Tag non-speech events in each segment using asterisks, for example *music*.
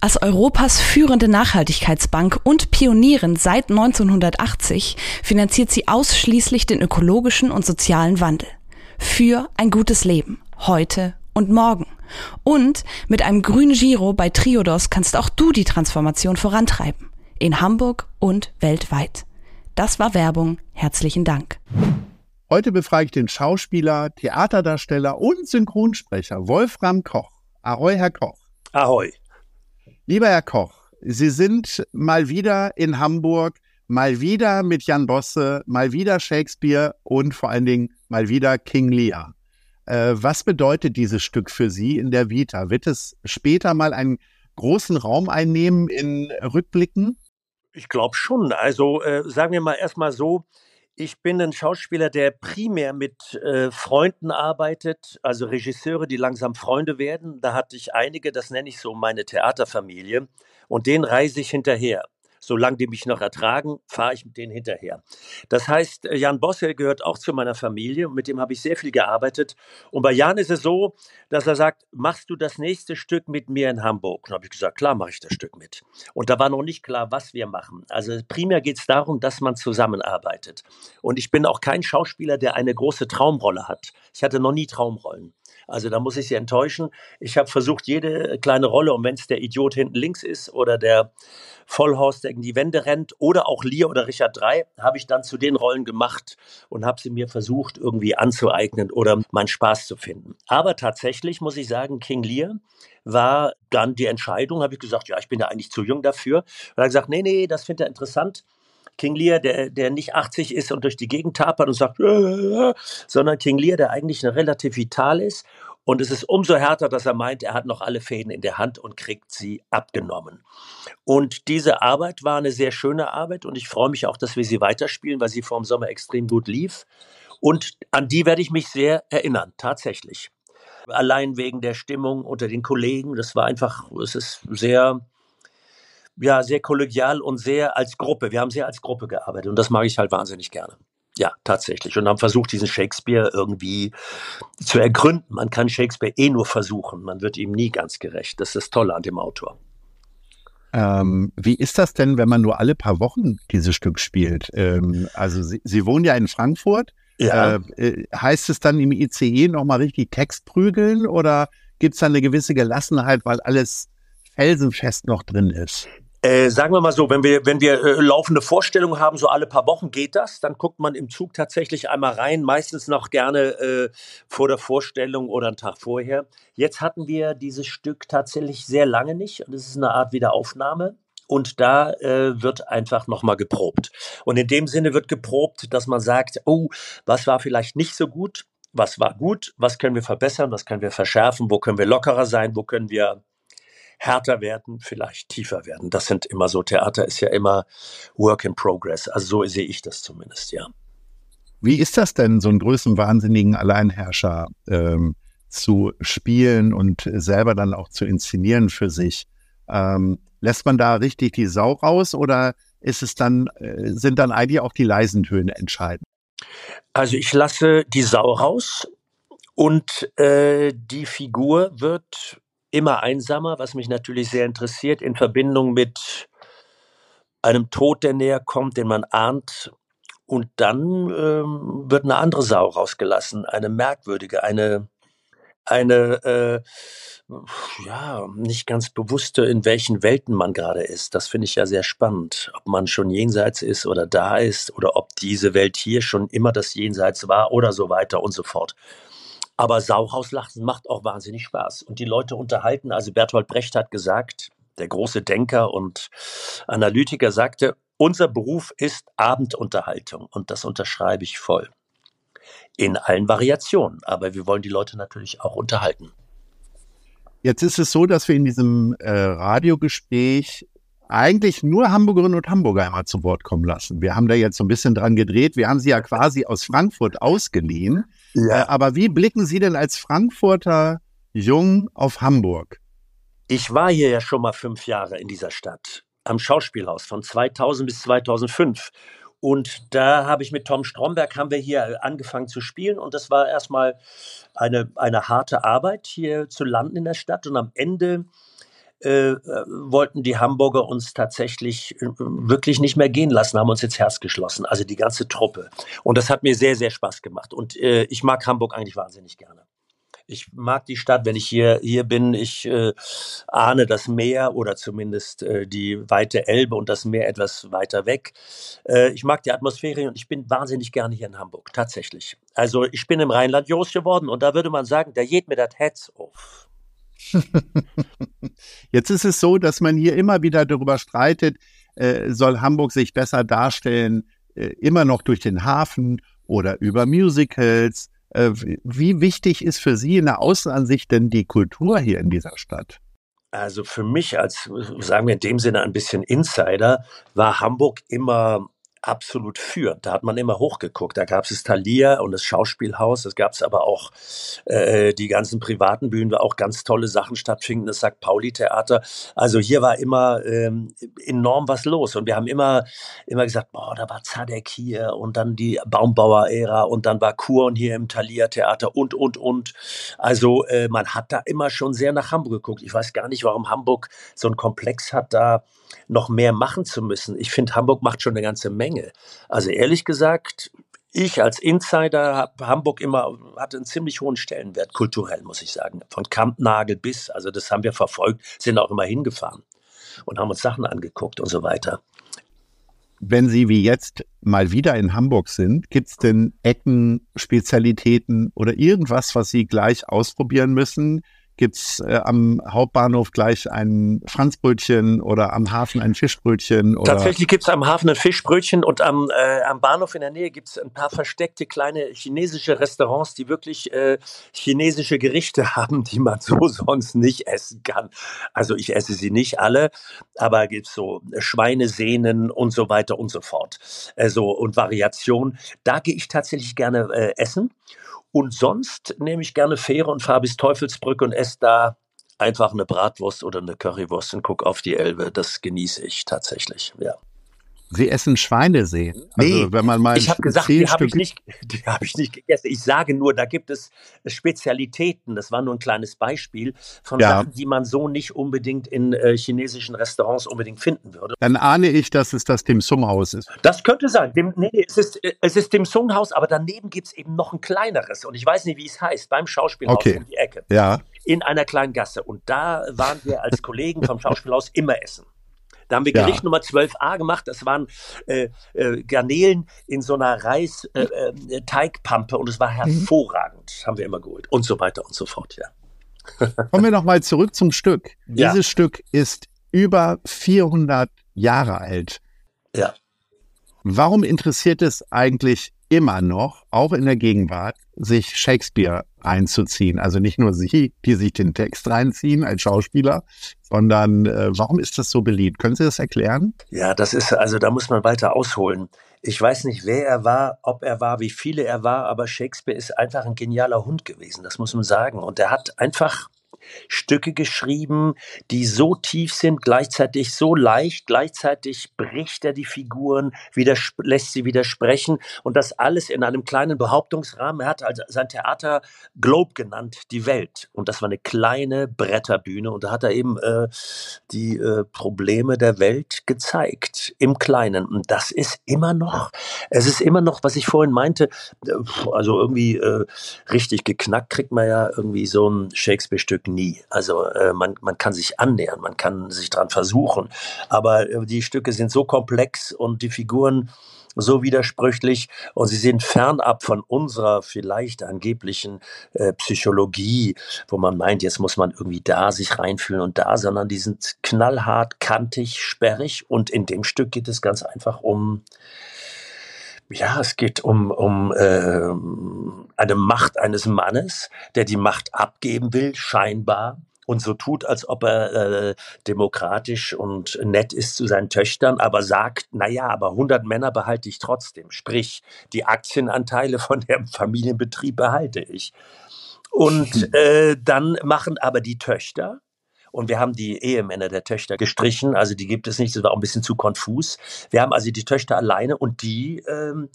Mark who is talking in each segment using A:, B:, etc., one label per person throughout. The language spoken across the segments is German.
A: Als Europas führende Nachhaltigkeitsbank und Pionierin seit 1980 finanziert sie ausschließlich den ökologischen und sozialen Wandel. Für ein gutes Leben, heute und morgen. Und mit einem grünen Giro bei Triodos kannst auch du die Transformation vorantreiben. In Hamburg und weltweit. Das war Werbung. Herzlichen Dank.
B: Heute befrage ich den Schauspieler, Theaterdarsteller und Synchronsprecher Wolfram Koch. Ahoi, Herr Koch.
C: Ahoi.
B: Lieber Herr Koch, Sie sind mal wieder in Hamburg, mal wieder mit Jan Bosse, mal wieder Shakespeare und vor allen Dingen mal wieder King Lear. Äh, was bedeutet dieses Stück für Sie in der Vita? Wird es später mal einen großen Raum einnehmen in Rückblicken?
C: Ich glaube schon. Also äh, sagen wir mal erstmal so, ich bin ein Schauspieler, der primär mit äh, Freunden arbeitet, also Regisseure, die langsam Freunde werden. Da hatte ich einige, das nenne ich so meine Theaterfamilie. Und den reise ich hinterher solange die mich noch ertragen, fahre ich mit denen hinterher. Das heißt, äh, Jan Bosse gehört auch zu meiner Familie und mit dem habe ich sehr viel gearbeitet. Und bei Jan ist es so, dass er sagt, machst du das nächste Stück mit mir in Hamburg? Und habe ich gesagt, klar mache ich das Stück mit. Und da war noch nicht klar, was wir machen. Also primär geht es darum, dass man zusammenarbeitet. Und ich bin auch kein Schauspieler, der eine große Traumrolle hat. Ich hatte noch nie Traumrollen. Also da muss ich Sie enttäuschen. Ich habe versucht, jede kleine Rolle, und wenn es der Idiot hinten links ist oder der Vollhorst, der in die Wände rennt, oder auch Lear oder Richard III, habe ich dann zu den Rollen gemacht und habe sie mir versucht, irgendwie anzueignen oder meinen Spaß zu finden. Aber tatsächlich muss ich sagen, King Lear war dann die Entscheidung, habe ich gesagt, ja, ich bin ja eigentlich zu jung dafür. Und er hat gesagt, nee, nee, das findet er interessant. King Lear, der, der nicht 80 ist und durch die Gegend tapert und sagt, äh, sondern King Lear, der eigentlich relativ vital ist. Und es ist umso härter, dass er meint, er hat noch alle Fäden in der Hand und kriegt sie abgenommen. Und diese Arbeit war eine sehr schöne Arbeit und ich freue mich auch, dass wir sie weiterspielen, weil sie vor dem Sommer extrem gut lief. Und an die werde ich mich sehr erinnern, tatsächlich. Allein wegen der Stimmung unter den Kollegen. Das war einfach, es ist sehr, ja, sehr kollegial und sehr als Gruppe. Wir haben sehr als Gruppe gearbeitet und das mag ich halt wahnsinnig gerne. Ja, tatsächlich. Und haben versucht, diesen Shakespeare irgendwie zu ergründen. Man kann Shakespeare eh nur versuchen. Man wird ihm nie ganz gerecht. Das ist das Tolle an dem Autor.
B: Ähm, wie ist das denn, wenn man nur alle paar Wochen dieses Stück spielt? Ähm, also Sie, Sie, wohnen ja in Frankfurt. Ja. Äh, äh heißt es dann im ICE nochmal richtig Text prügeln oder gibt es da eine gewisse Gelassenheit, weil alles felsenfest noch drin ist?
C: Äh, sagen wir mal so, wenn wir, wenn wir äh, laufende Vorstellungen haben, so alle paar Wochen geht das, dann guckt man im Zug tatsächlich einmal rein, meistens noch gerne äh, vor der Vorstellung oder einen Tag vorher. Jetzt hatten wir dieses Stück tatsächlich sehr lange nicht und es ist eine Art Wiederaufnahme. Und da äh, wird einfach nochmal geprobt. Und in dem Sinne wird geprobt, dass man sagt, oh, was war vielleicht nicht so gut, was war gut, was können wir verbessern, was können wir verschärfen, wo können wir lockerer sein, wo können wir härter werden, vielleicht tiefer werden. Das sind immer so, Theater ist ja immer Work in Progress. Also so sehe ich das zumindest, ja.
B: Wie ist das denn, so einen größenwahnsinnigen Alleinherrscher ähm, zu spielen und selber dann auch zu inszenieren für sich? Ähm, lässt man da richtig die Sau raus oder ist es dann, äh, sind dann eigentlich auch die leisen Töne entscheidend?
C: Also ich lasse die Sau raus und äh, die Figur wird immer einsamer, was mich natürlich sehr interessiert, in Verbindung mit einem Tod, der näher kommt, den man ahnt. Und dann ähm, wird eine andere Sau rausgelassen, eine merkwürdige, eine, eine äh, ja, nicht ganz bewusste, in welchen Welten man gerade ist. Das finde ich ja sehr spannend. Ob man schon jenseits ist oder da ist oder ob diese Welt hier schon immer das Jenseits war oder so weiter und so fort. Aber Sauhauslachen macht auch wahnsinnig Spaß. Und die Leute unterhalten. Also Bertolt Brecht hat gesagt, der große Denker und Analytiker sagte, unser Beruf ist Abendunterhaltung. Und das unterschreibe ich voll. In allen Variationen. Aber wir wollen die Leute natürlich auch unterhalten.
B: Jetzt ist es so, dass wir in diesem äh, Radiogespräch eigentlich nur Hamburgerinnen und Hamburger einmal zu Wort kommen lassen. Wir haben da jetzt so ein bisschen dran gedreht. Wir haben sie ja quasi aus Frankfurt ausgeliehen. Ja. Äh, aber wie blicken Sie denn als Frankfurter Jung auf Hamburg?
C: Ich war hier ja schon mal fünf Jahre in dieser Stadt am Schauspielhaus von 2000 bis 2005. Und da habe ich mit Tom Stromberg haben wir hier angefangen zu spielen und das war erstmal eine, eine harte Arbeit hier zu landen in der Stadt und am Ende äh, wollten die Hamburger uns tatsächlich äh, wirklich nicht mehr gehen lassen, haben uns ins Herz geschlossen, also die ganze Truppe. Und das hat mir sehr, sehr Spaß gemacht. Und äh, ich mag Hamburg eigentlich wahnsinnig gerne. Ich mag die Stadt, wenn ich hier, hier bin. Ich äh, ahne das Meer oder zumindest äh, die weite Elbe und das Meer etwas weiter weg. Äh, ich mag die Atmosphäre und ich bin wahnsinnig gerne hier in Hamburg, tatsächlich. Also ich bin im Rheinland groß geworden und da würde man sagen, da geht mir das Herz auf. *laughs*
B: Jetzt ist es so, dass man hier immer wieder darüber streitet, äh, soll Hamburg sich besser darstellen, äh, immer noch durch den Hafen oder über Musicals. Äh, wie wichtig ist für Sie in der Außenansicht denn die Kultur hier in dieser Stadt?
C: Also für mich als, sagen wir in dem Sinne ein bisschen Insider, war Hamburg immer absolut führend. Da hat man immer hochgeguckt. Da gab es Thalia und das Schauspielhaus. Das gab es aber auch äh, die ganzen privaten Bühnen, wo auch ganz tolle Sachen stattfinden. Das St. Pauli-Theater. Also hier war immer ähm, enorm was los. Und wir haben immer, immer gesagt, boah, da war Zadek hier und dann die Baumbauer-Ära und dann war Kurn hier im Thalia-Theater und, und, und. Also äh, man hat da immer schon sehr nach Hamburg geguckt. Ich weiß gar nicht, warum Hamburg so einen Komplex hat, da noch mehr machen zu müssen. Ich finde, Hamburg macht schon eine ganze Menge. Also ehrlich gesagt, ich als Insider habe Hamburg immer hatte einen ziemlich hohen Stellenwert kulturell, muss ich sagen. Von Kampnagel bis, also das haben wir verfolgt, sind auch immer hingefahren und haben uns Sachen angeguckt und so weiter.
B: Wenn Sie wie jetzt mal wieder in Hamburg sind, gibt es denn Ecken, Spezialitäten oder irgendwas, was Sie gleich ausprobieren müssen, gibt's äh, am Hauptbahnhof gleich ein Franzbrötchen oder am Hafen ein Fischbrötchen? Oder?
C: Tatsächlich gibt's am Hafen ein Fischbrötchen und am, äh, am Bahnhof in der Nähe gibt's ein paar versteckte kleine chinesische Restaurants, die wirklich äh, chinesische Gerichte *laughs* haben, die man so *laughs* sonst nicht essen kann. Also ich esse sie nicht alle, aber gibt's so Schweinesehnen und so weiter und so fort. Also und Variation. Da gehe ich tatsächlich gerne äh, essen. Und sonst nehme ich gerne Fähre und fahre bis Teufelsbrück und esse da einfach eine Bratwurst oder eine Currywurst und gucke auf die Elbe. Das genieße ich tatsächlich, ja.
B: Sie essen Schweineseen.
C: Also nee, wenn man mal ich habe gesagt, die habe ich, nicht, die hab ich nicht gegessen. Ich sage nur, da gibt es Spezialitäten. Das war nur ein kleines Beispiel von ja. Sachen, die man so nicht unbedingt in äh, chinesischen Restaurants unbedingt finden würde.
B: Dann ahne ich, dass es das Dim Sum Haus ist.
C: Das könnte sein. Dem, nee, es ist, es ist Dim Sum Haus, aber daneben gibt es eben noch ein kleineres. Und ich weiß nicht, wie es heißt, beim Schauspielhaus
B: okay.
C: um die Ecke.
B: Ja.
C: In einer kleinen Gasse. Und da waren wir als Kollegen vom *laughs* Schauspielhaus immer essen. Da haben wir Gericht ja. Nummer 12a gemacht. Das waren äh, äh, Garnelen in so einer Reis-Teigpampe äh, äh und es war mhm. hervorragend. Mhm. Haben wir immer geholt und so weiter und so fort, ja. *laughs*
B: Kommen wir nochmal zurück zum Stück. Ja. Dieses Stück ist über 400 Jahre alt.
C: Ja.
B: Warum interessiert es eigentlich immer noch, auch in der Gegenwart, sich Shakespeare einzuziehen. Also nicht nur Sie, die sich den Text reinziehen als Schauspieler, sondern äh, warum ist das so beliebt? Können Sie das erklären?
C: Ja, das ist, also da muss man weiter ausholen. Ich weiß nicht, wer er war, ob er war, wie viele er war, aber Shakespeare ist einfach ein genialer Hund gewesen, das muss man sagen. Und er hat einfach Stücke geschrieben, die so tief sind, gleichzeitig so leicht, gleichzeitig bricht er die Figuren, lässt sie widersprechen und das alles in einem kleinen Behauptungsrahmen. Er hat also sein Theater Globe genannt, die Welt. Und das war eine kleine Bretterbühne und da hat er eben äh, die äh, Probleme der Welt gezeigt, im Kleinen. Und das ist immer noch, es ist immer noch, was ich vorhin meinte, äh, also irgendwie äh, richtig geknackt kriegt man ja irgendwie so ein Shakespeare-Stück nie. Also äh, man, man kann sich annähern, man kann sich dran versuchen. Aber äh, die Stücke sind so komplex und die Figuren so widersprüchlich und sie sind fernab von unserer vielleicht angeblichen äh, Psychologie, wo man meint, jetzt muss man irgendwie da sich reinfühlen und da, sondern die sind knallhart, kantig, sperrig und in dem Stück geht es ganz einfach um ja, es geht um, um äh, eine Macht eines Mannes, der die Macht abgeben will, scheinbar, und so tut, als ob er äh, demokratisch und nett ist zu seinen Töchtern, aber sagt, naja, aber 100 Männer behalte ich trotzdem. Sprich, die Aktienanteile von dem Familienbetrieb behalte ich. Und *laughs* äh, dann machen aber die Töchter, und wir haben die Ehemänner der Töchter gestrichen, also die gibt es nicht, das war auch ein bisschen zu konfus. Wir haben also die Töchter alleine und die ähm,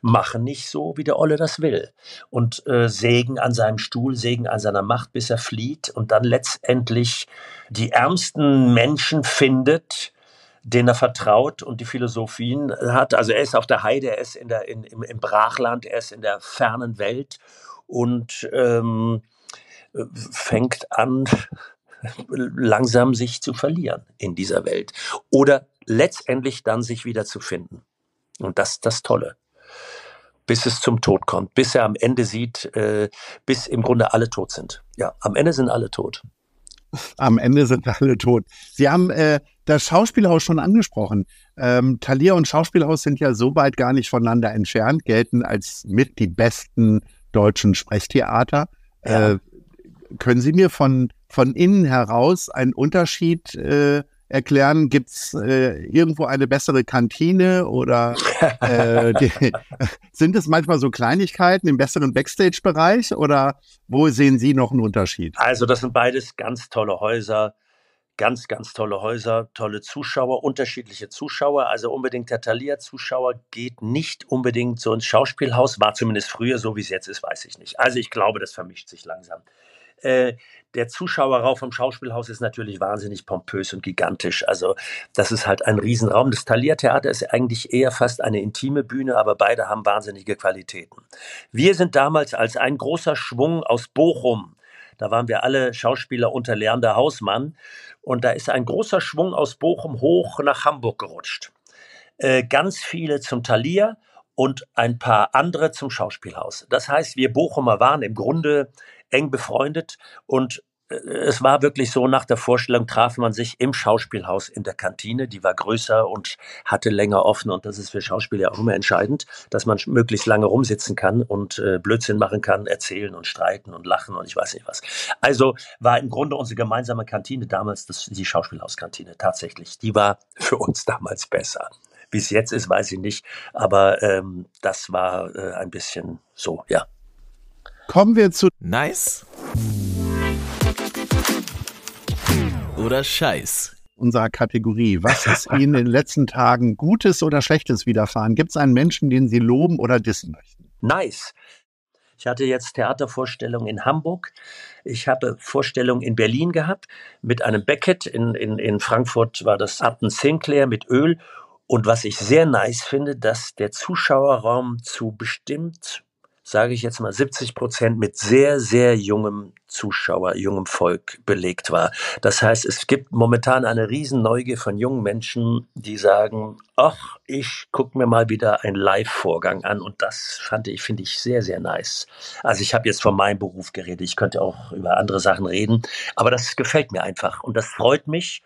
C: machen nicht so, wie der Olle das will. Und äh, sägen an seinem Stuhl, sägen an seiner Macht, bis er flieht und dann letztendlich die ärmsten Menschen findet, denen er vertraut und die Philosophien hat. Also er ist auf der Heide, er ist in der, in, im, im Brachland, er ist in der fernen Welt und ähm, fängt an, langsam sich zu verlieren in dieser Welt oder letztendlich dann sich wieder zu finden. Und das ist das Tolle. Bis es zum Tod kommt, bis er am Ende sieht, äh, bis im Grunde alle tot sind. Ja, am Ende sind alle tot. *laughs*
B: Am Ende sind alle tot. Sie haben äh, das Schauspielhaus schon angesprochen. Ähm, Thalia und Schauspielhaus sind ja so weit gar nicht voneinander entfernt, gelten als mit die besten deutschen Sprechtheater. Ja. Äh, können Sie mir von, von innen heraus einen Unterschied äh, erklären? Gibt es äh, irgendwo eine bessere Kantine oder äh, die, *laughs* *laughs* sind es manchmal so Kleinigkeiten im besseren Backstage-Bereich oder wo sehen Sie noch einen Unterschied?
C: Also das sind beides ganz tolle Häuser ganz, ganz tolle Häuser, tolle Zuschauer, unterschiedliche Zuschauer. Also unbedingt der Thalia-Zuschauer geht nicht unbedingt so ins Schauspielhaus, war zumindest früher so, wie es jetzt ist, weiß ich nicht. Also ich glaube, das vermischt sich langsam. Äh, der Zuschauerraum vom Schauspielhaus ist natürlich wahnsinnig pompös und gigantisch. Also das ist halt ein Riesenraum. Das Thalia-Theater ist eigentlich eher fast eine intime Bühne, aber beide haben wahnsinnige Qualitäten. Wir sind damals als ein großer Schwung aus Bochum, da waren wir alle Schauspieler unter Leander Hausmann, und da ist ein großer Schwung aus Bochum hoch nach Hamburg gerutscht. Äh, ganz viele zum Thalia und ein paar andere zum Schauspielhaus. Das heißt, wir Bochumer waren im Grunde eng befreundet und es war wirklich so, nach der Vorstellung traf man sich im Schauspielhaus in der Kantine, die war größer und hatte länger offen und das ist für Schauspieler auch immer entscheidend, dass man möglichst lange rumsitzen kann und äh, Blödsinn machen kann, erzählen und streiten und lachen und ich weiß nicht was. Also war im Grunde unsere gemeinsame Kantine damals das, die Schauspielhauskantine tatsächlich. Die war für uns damals besser. Wie es jetzt ist, weiß ich nicht, aber ähm, das war äh, ein bisschen so, ja.
B: Kommen wir zu
D: Nice oder Scheiß?
B: Unserer Kategorie. Was ist Ihnen in den letzten Tagen Gutes oder Schlechtes widerfahren? Gibt es einen Menschen, den Sie loben oder dissen möchten?
C: Nice. Ich hatte jetzt Theatervorstellungen in Hamburg. Ich habe Vorstellungen in Berlin gehabt mit einem Beckett. In, in, in Frankfurt war das Upton Sinclair mit Öl. Und was ich sehr nice finde, dass der Zuschauerraum zu bestimmt sage ich jetzt mal 70 Prozent mit sehr, sehr jungem Zuschauer, jungem Volk belegt war. Das heißt, es gibt momentan eine riesen Neugier von jungen Menschen, die sagen, ach, ich gucke mir mal wieder einen Live-Vorgang an und das fand ich, finde ich sehr, sehr nice. Also ich habe jetzt von meinem Beruf geredet, ich könnte auch über andere Sachen reden, aber das gefällt mir einfach und das freut mich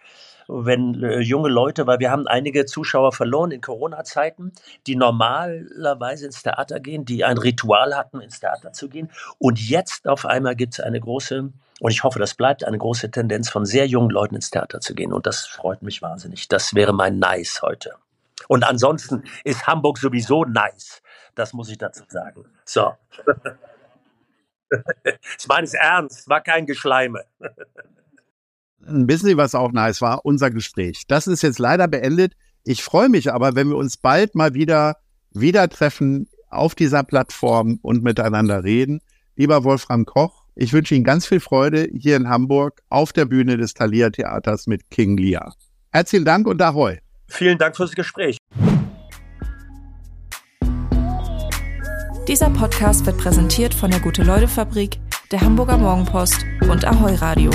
C: wenn äh, junge Leute, weil wir haben einige Zuschauer verloren in Corona-Zeiten, die normalerweise ins Theater gehen, die ein Ritual hatten, ins Theater zu gehen. Und jetzt auf einmal gibt es eine große, und ich hoffe, das bleibt eine große Tendenz von sehr jungen Leuten ins Theater zu gehen. Und das freut mich wahnsinnig. Das wäre mein Nice heute. Und ansonsten ist Hamburg sowieso nice. Das muss ich dazu sagen. So. *laughs* ich meine es ernst, war kein Geschleime. *laughs*
B: ein bisschen, was auch nice war, unser Gespräch. Das ist jetzt leider beendet. Ich freue mich aber, wenn wir uns bald mal wieder wieder treffen auf dieser Plattform und miteinander reden. Lieber Wolfram Koch, ich wünsche Ihnen ganz viel Freude hier in Hamburg auf der Bühne des Thalia Theaters mit King Lear. Herzlichen Dank und Ahoi.
C: Vielen Dank fürs Gespräch.
E: Dieser Podcast wird präsentiert von der Gute-Leute-Fabrik, der Hamburger Morgenpost und Ahoi Radio.